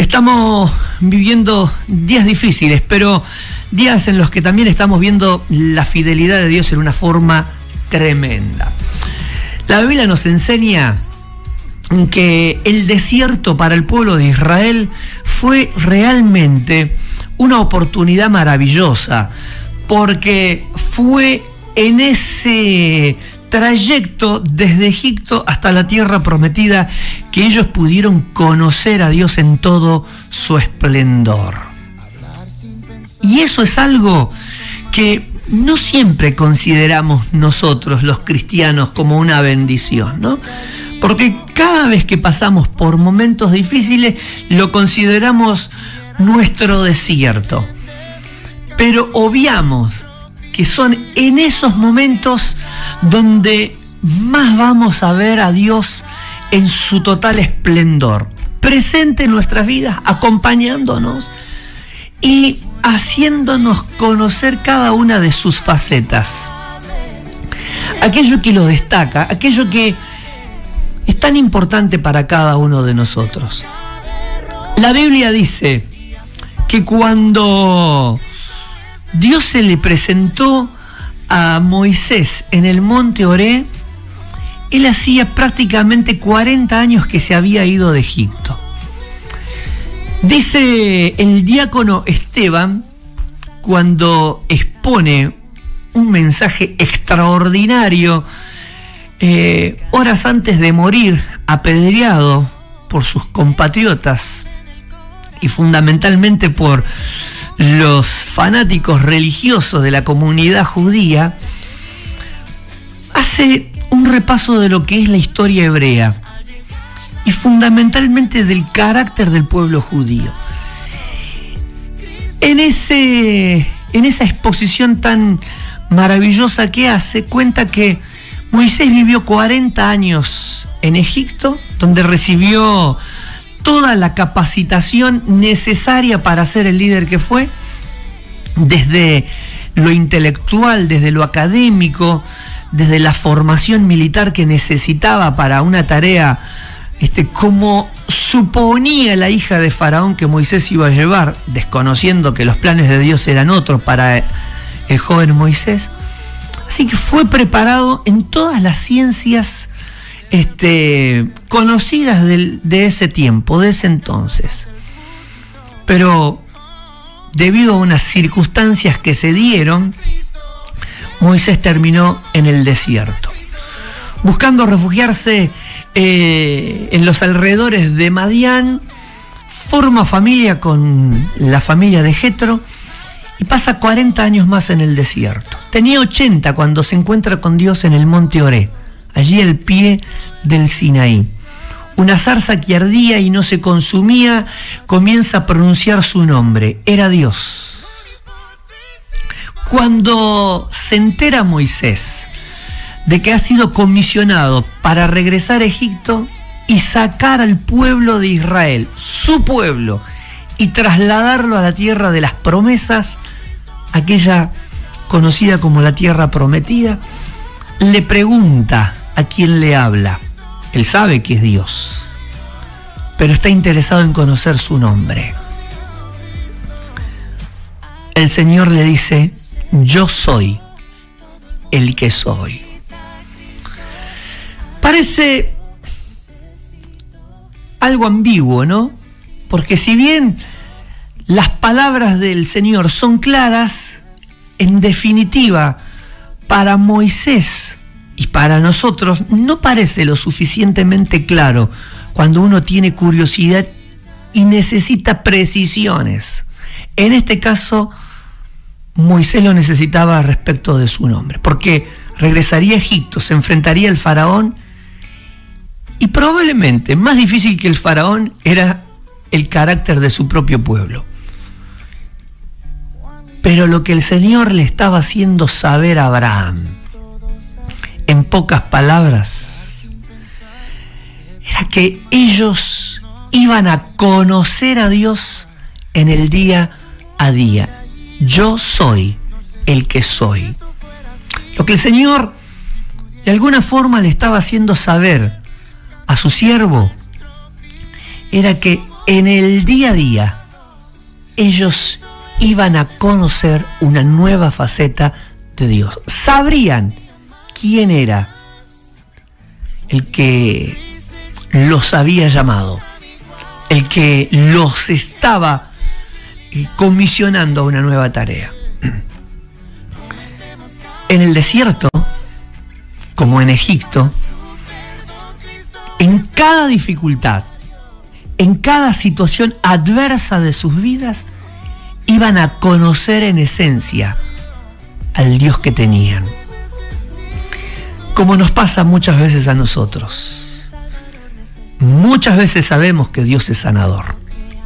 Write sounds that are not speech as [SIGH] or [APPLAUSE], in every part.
Estamos viviendo días difíciles, pero días en los que también estamos viendo la fidelidad de Dios en una forma tremenda. La Biblia nos enseña que el desierto para el pueblo de Israel fue realmente una oportunidad maravillosa, porque fue en ese trayecto desde Egipto hasta la tierra prometida que ellos pudieron conocer a Dios en todo su esplendor. Y eso es algo que no siempre consideramos nosotros los cristianos como una bendición, ¿no? Porque cada vez que pasamos por momentos difíciles lo consideramos nuestro desierto. Pero obviamos que son en esos momentos donde más vamos a ver a Dios en su total esplendor, presente en nuestras vidas, acompañándonos y haciéndonos conocer cada una de sus facetas. Aquello que lo destaca, aquello que es tan importante para cada uno de nosotros. La Biblia dice que cuando Dios se le presentó a Moisés en el monte Oré, él hacía prácticamente 40 años que se había ido de Egipto. Dice el diácono Esteban, cuando expone un mensaje extraordinario, eh, horas antes de morir, apedreado por sus compatriotas y fundamentalmente por los fanáticos religiosos de la comunidad judía, hace un repaso de lo que es la historia hebrea y fundamentalmente del carácter del pueblo judío. En, ese, en esa exposición tan maravillosa que hace, cuenta que Moisés vivió 40 años en Egipto, donde recibió toda la capacitación necesaria para ser el líder que fue, desde lo intelectual, desde lo académico, desde la formación militar que necesitaba para una tarea este, como suponía la hija de Faraón que Moisés iba a llevar, desconociendo que los planes de Dios eran otros para el joven Moisés. Así que fue preparado en todas las ciencias este, conocidas de ese tiempo, de ese entonces. Pero debido a unas circunstancias que se dieron, Moisés terminó en el desierto, buscando refugiarse eh, en los alrededores de Madián, forma familia con la familia de Jetro y pasa 40 años más en el desierto. Tenía 80 cuando se encuentra con Dios en el monte Oré allí al pie del Sinaí. Una zarza que ardía y no se consumía comienza a pronunciar su nombre. Era Dios. Cuando se entera Moisés de que ha sido comisionado para regresar a Egipto y sacar al pueblo de Israel, su pueblo, y trasladarlo a la tierra de las promesas, aquella conocida como la tierra prometida, le pregunta a quien le habla. Él sabe que es Dios, pero está interesado en conocer su nombre. El Señor le dice, yo soy el que soy. Parece algo ambiguo, ¿no? Porque si bien las palabras del Señor son claras, en definitiva, para Moisés y para nosotros no parece lo suficientemente claro cuando uno tiene curiosidad y necesita precisiones. En este caso, Moisés lo necesitaba respecto de su nombre, porque regresaría a Egipto, se enfrentaría al faraón y probablemente más difícil que el faraón era el carácter de su propio pueblo. Pero lo que el Señor le estaba haciendo saber a Abraham, en pocas palabras, era que ellos iban a conocer a Dios en el día a día. Yo soy el que soy. Lo que el Señor de alguna forma le estaba haciendo saber a su siervo era que en el día a día ellos iban a conocer una nueva faceta de Dios. Sabrían quién era el que los había llamado, el que los estaba eh, comisionando a una nueva tarea. [CLEARS THROAT] En el desierto, como en Egipto, en cada dificultad, en cada situación adversa de sus vidas, iban a conocer en esencia al Dios que tenían. Como nos pasa muchas veces a nosotros. Muchas veces sabemos que Dios es sanador,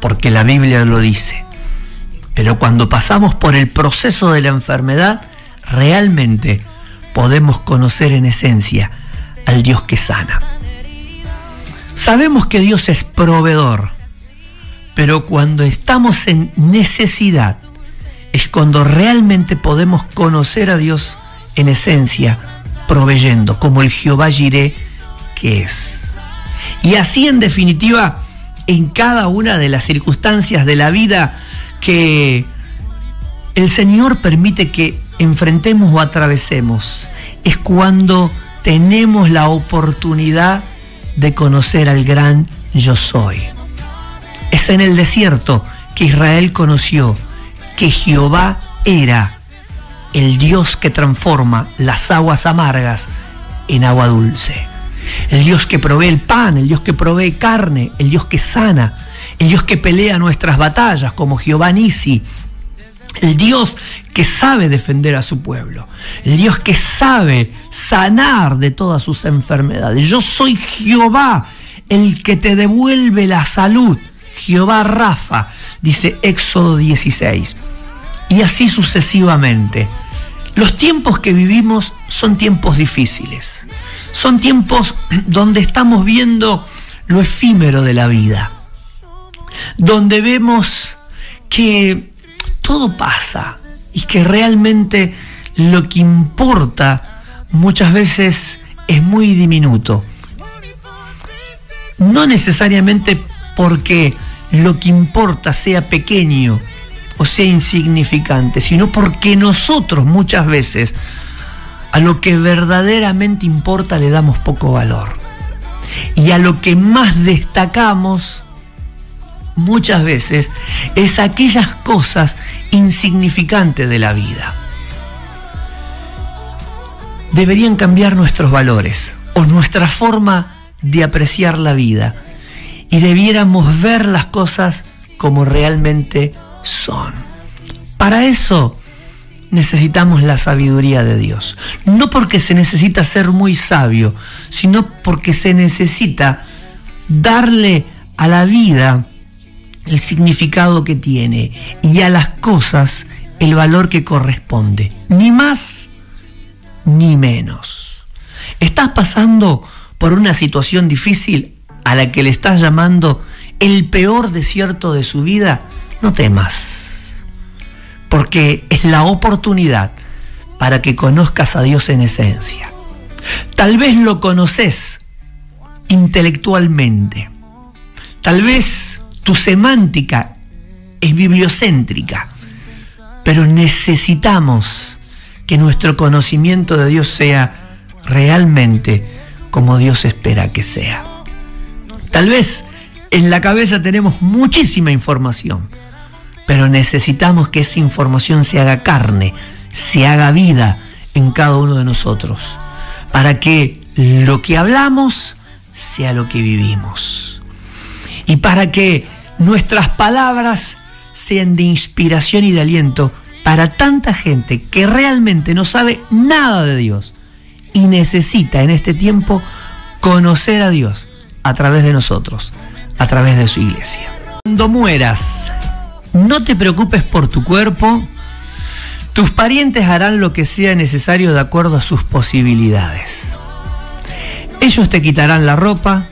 porque la Biblia lo dice. Pero cuando pasamos por el proceso de la enfermedad, realmente podemos conocer en esencia al Dios que sana. Sabemos que Dios es proveedor, pero cuando estamos en necesidad es cuando realmente podemos conocer a Dios en esencia, proveyendo, como el Jehová Jiré que es. Y así en definitiva, en cada una de las circunstancias de la vida que el Señor permite que enfrentemos o atravesemos, es cuando tenemos la oportunidad de conocer al gran yo soy. Es en el desierto que Israel conoció que Jehová era el Dios que transforma las aguas amargas en agua dulce. El Dios que provee el pan, el Dios que provee carne, el Dios que sana, el Dios que pelea nuestras batallas como Jehová Nisi, el Dios que sabe defender a su pueblo, el Dios que sabe sanar de todas sus enfermedades. Yo soy Jehová, el que te devuelve la salud. Jehová Rafa, dice Éxodo 16. Y así sucesivamente. Los tiempos que vivimos son tiempos difíciles. Son tiempos donde estamos viendo lo efímero de la vida. Donde vemos que todo pasa y que realmente lo que importa muchas veces es muy diminuto. No necesariamente porque lo que importa sea pequeño sea insignificante, sino porque nosotros muchas veces a lo que verdaderamente importa le damos poco valor. Y a lo que más destacamos muchas veces es aquellas cosas insignificantes de la vida. Deberían cambiar nuestros valores o nuestra forma de apreciar la vida y debiéramos ver las cosas como realmente son. Para eso necesitamos la sabiduría de Dios. No porque se necesita ser muy sabio, sino porque se necesita darle a la vida el significado que tiene y a las cosas el valor que corresponde. Ni más ni menos. ¿Estás pasando por una situación difícil a la que le estás llamando el peor desierto de su vida? No temas, porque es la oportunidad para que conozcas a Dios en esencia. Tal vez lo conoces intelectualmente, tal vez tu semántica es bibliocéntrica, pero necesitamos que nuestro conocimiento de Dios sea realmente como Dios espera que sea. Tal vez en la cabeza tenemos muchísima información, pero necesitamos que esa información se haga carne, se haga vida en cada uno de nosotros, para que lo que hablamos sea lo que vivimos y para que nuestras palabras sean de inspiración y de aliento para tanta gente que realmente no sabe nada de Dios y necesita en este tiempo conocer a Dios a través de nosotros, a través de su iglesia. Cuando mueras, no te preocupes por tu cuerpo, tus parientes harán lo que sea necesario de acuerdo a sus posibilidades. Ellos te quitarán la ropa,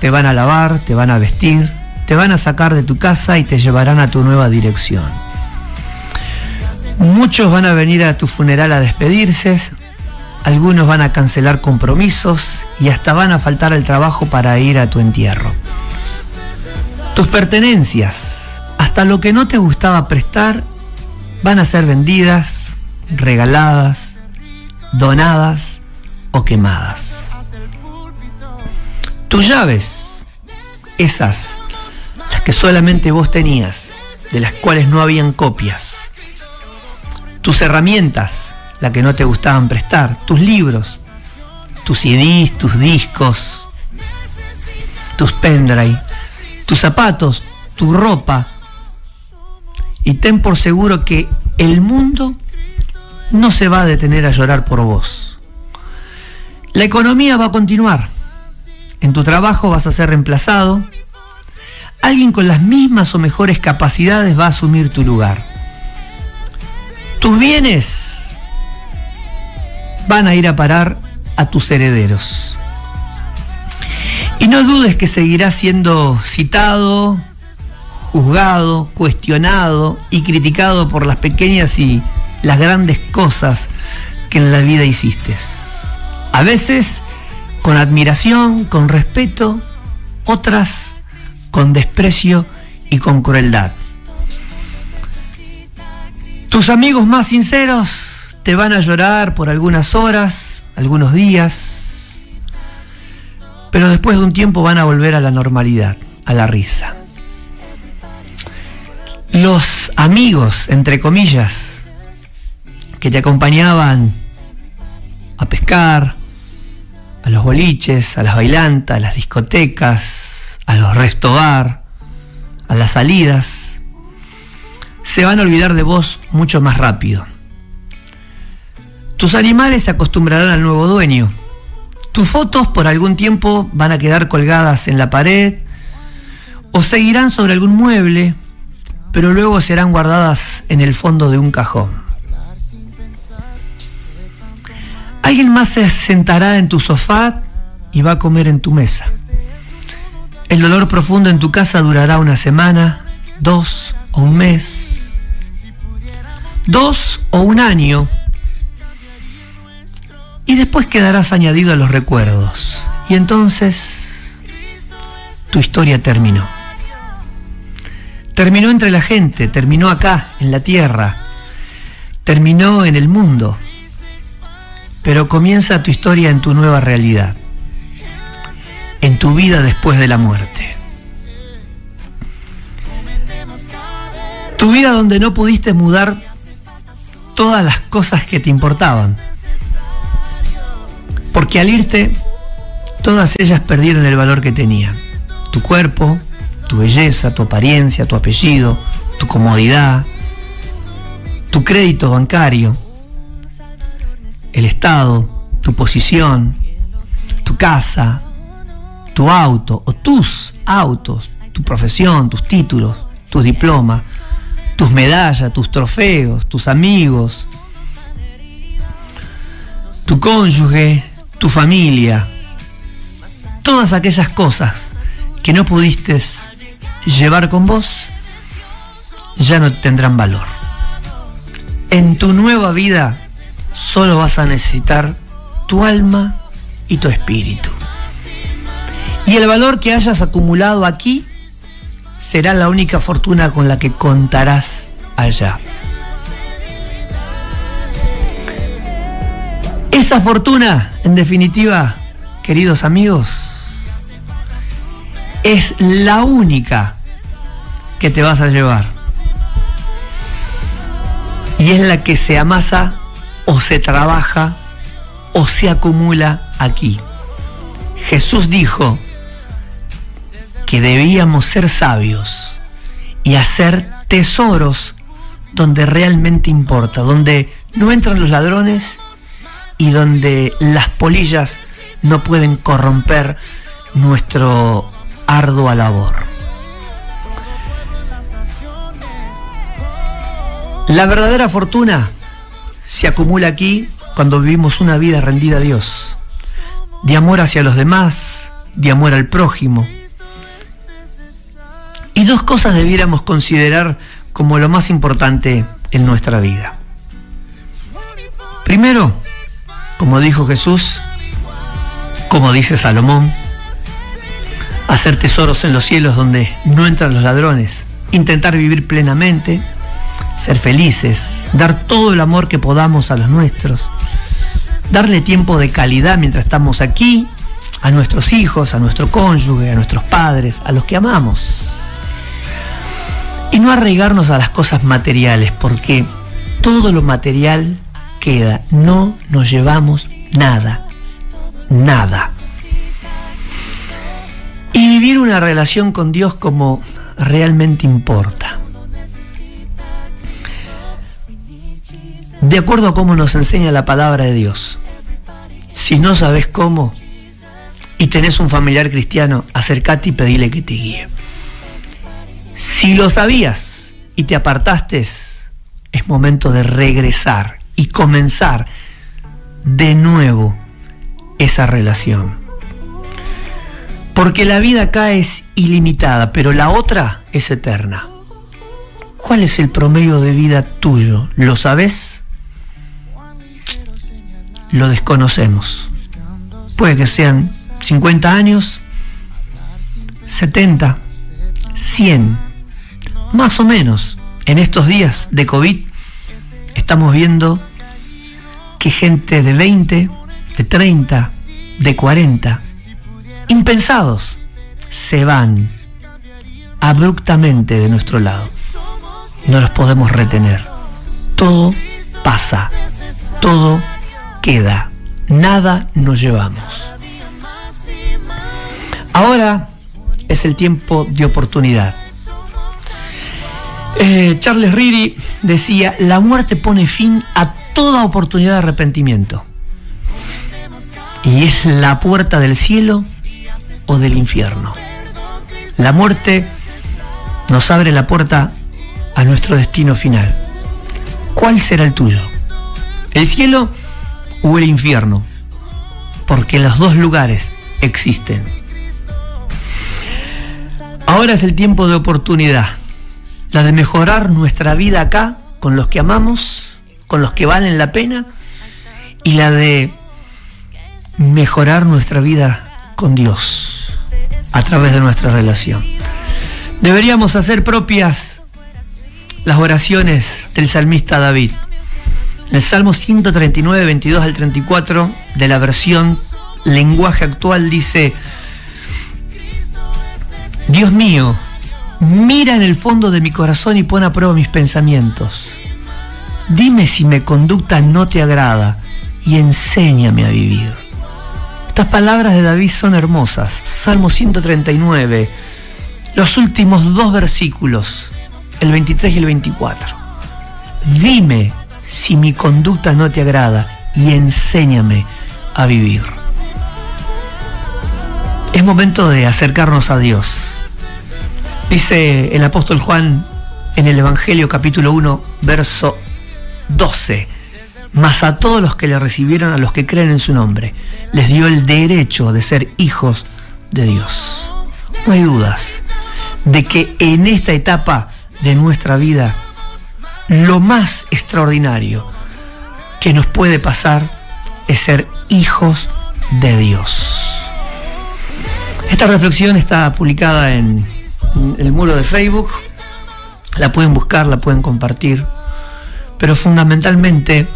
te van a lavar, te van a vestir, te van a sacar de tu casa y te llevarán a tu nueva dirección. Muchos van a venir a tu funeral a despedirse, algunos van a cancelar compromisos y hasta van a faltar al trabajo para ir a tu entierro. Tus pertenencias, hasta lo que no te gustaba prestar, van a ser vendidas, regaladas, donadas o quemadas. Tus llaves, esas, las que solamente vos tenías, de las cuales no habían copias. Tus herramientas, las que no te gustaban prestar. Tus libros, tus CDs, tus discos, tus pendrive, tus zapatos, tu ropa. Y ten por seguro que el mundo no se va a detener a llorar por vos. La economía va a continuar. En tu trabajo vas a ser reemplazado. Alguien con las mismas o mejores capacidades va a asumir tu lugar. Tus bienes van a ir a parar a tus herederos. Y no dudes que seguirás siendo citado, juzgado, cuestionado y criticado por las pequeñas y las grandes cosas que en la vida hiciste. A veces con admiración, con respeto, otras con desprecio y con crueldad. Tus amigos más sinceros te van a llorar por algunas horas, algunos días, pero después de un tiempo van a volver a la normalidad, a la risa. Los amigos, entre comillas, que te acompañaban a pescar, a los boliches, a las bailantas, a las discotecas, a los restobar, a las salidas, se van a olvidar de vos mucho más rápido. Tus animales se acostumbrarán al nuevo dueño. Tus fotos por algún tiempo van a quedar colgadas en la pared o seguirán sobre algún mueble, pero luego serán guardadas en el fondo de un cajón. Alguien más se sentará en tu sofá y va a comer en tu mesa. El dolor profundo en tu casa durará una semana, dos o un mes, dos o un año y después quedarás añadido a los recuerdos. Y entonces tu historia terminó. Terminó entre la gente, terminó acá, en la tierra, terminó en el mundo, pero comienza tu historia en tu nueva realidad, en tu vida después de la muerte. Tu vida donde no pudiste mudar todas las cosas que te importaban porque al irte, todas ellas perdieron el valor que tenían. Tu cuerpo, tu belleza, tu apariencia, tu apellido, tu comodidad, tu crédito bancario, el Estado, tu posición, tu casa, tu auto o tus autos, tu profesión, tus títulos, tus diplomas, tus medallas, tus trofeos, tus amigos, tu cónyuge, tu familia, todas aquellas cosas que no pudiste llevar con vos, ya no tendrán valor. En tu nueva vida solo vas a necesitar tu alma y tu espíritu. Y el valor que hayas acumulado aquí será la única fortuna con la que contarás allá. Esa fortuna, en definitiva, queridos amigos, es la única que te vas a llevar. Y es la que se amasa o se trabaja o se acumula aquí. Jesús dijo que debíamos ser sabios y hacer tesoros donde realmente importa, donde no entran los ladrones y donde las polillas no pueden corromper nuestro ardua labor. La verdadera fortuna se acumula aquí cuando vivimos una vida rendida a Dios, de amor hacia los demás, de amor al prójimo. Y dos cosas debiéramos considerar como lo más importante en nuestra vida. Primero, como dijo Jesús, como dice Salomón, hacer tesoros en los cielos donde no entran los ladrones, intentar vivir plenamente, ser felices, dar todo el amor que podamos a los nuestros, darle tiempo de calidad mientras estamos aquí, a nuestros hijos, a nuestro cónyuge, a nuestros padres, a los que amamos. Y no arraigarnos a las cosas materiales, porque todo lo material queda, no nos llevamos nada, nada. Y vivir una relación con Dios como realmente importa. De acuerdo a cómo nos enseña la palabra de Dios. Si no sabes cómo y tenés un familiar cristiano, acércate y pedile que te guíe. Si lo sabías y te apartaste, es momento de regresar y comenzar de nuevo esa relación. Porque la vida acá es ilimitada, pero la otra es eterna. ¿Cuál es el promedio de vida tuyo? ¿Lo sabes? Lo desconocemos. Puede que sean 50 años, 70, 100, más o menos. En estos días de COVID estamos viendo que gente de 20, de 30, de 40, impensados, se van abruptamente de nuestro lado. No los podemos retener. Todo pasa, todo queda, nada nos llevamos. Ahora es el tiempo de oportunidad. Eh, Charles Riri decía, la muerte pone fin a toda oportunidad de arrepentimiento. Y es la puerta del cielo o del infierno. La muerte nos abre la puerta a nuestro destino final. ¿Cuál será el tuyo? ¿El cielo o el infierno? Porque los dos lugares existen. Ahora es el tiempo de oportunidad, la de mejorar nuestra vida acá con los que amamos, con los que valen la pena, y la de mejorar nuestra vida con Dios a través de nuestra relación. Deberíamos hacer propias las oraciones del salmista David. el Salmo 139, 22 al 34 de la versión lenguaje actual dice, Dios mío, mira en el fondo de mi corazón y pon a prueba mis pensamientos. Dime si mi conducta no te agrada y enséñame a vivir. Estas palabras de David son hermosas. Salmo 139, los últimos dos versículos, el 23 y el 24. Dime si mi conducta no te agrada y enséñame a vivir. Es momento de acercarnos a Dios Dice el apóstol Juan en el Evangelio capítulo 1, verso 12, mas a todos los que le recibieron, a los que creen en su nombre, les dio el derecho de ser hijos de Dios. No hay dudas de que en esta etapa de nuestra vida, lo más extraordinario que nos puede pasar es ser hijos de Dios. Esta reflexión está publicada en el muro de Facebook, la pueden buscar, la pueden compartir, pero fundamentalmente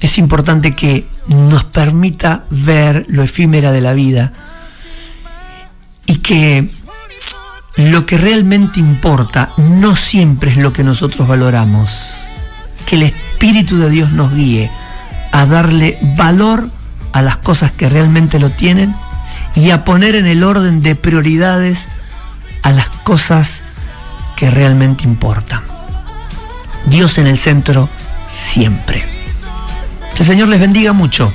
es importante que nos permita ver lo efímera de la vida y que lo que realmente importa no siempre es lo que nosotros valoramos. Que el Espíritu de Dios nos guíe a darle valor a las cosas que realmente lo tienen y a poner en el orden de prioridades a las cosas que realmente importan. Dios en el centro siempre. Que el Señor les bendiga mucho.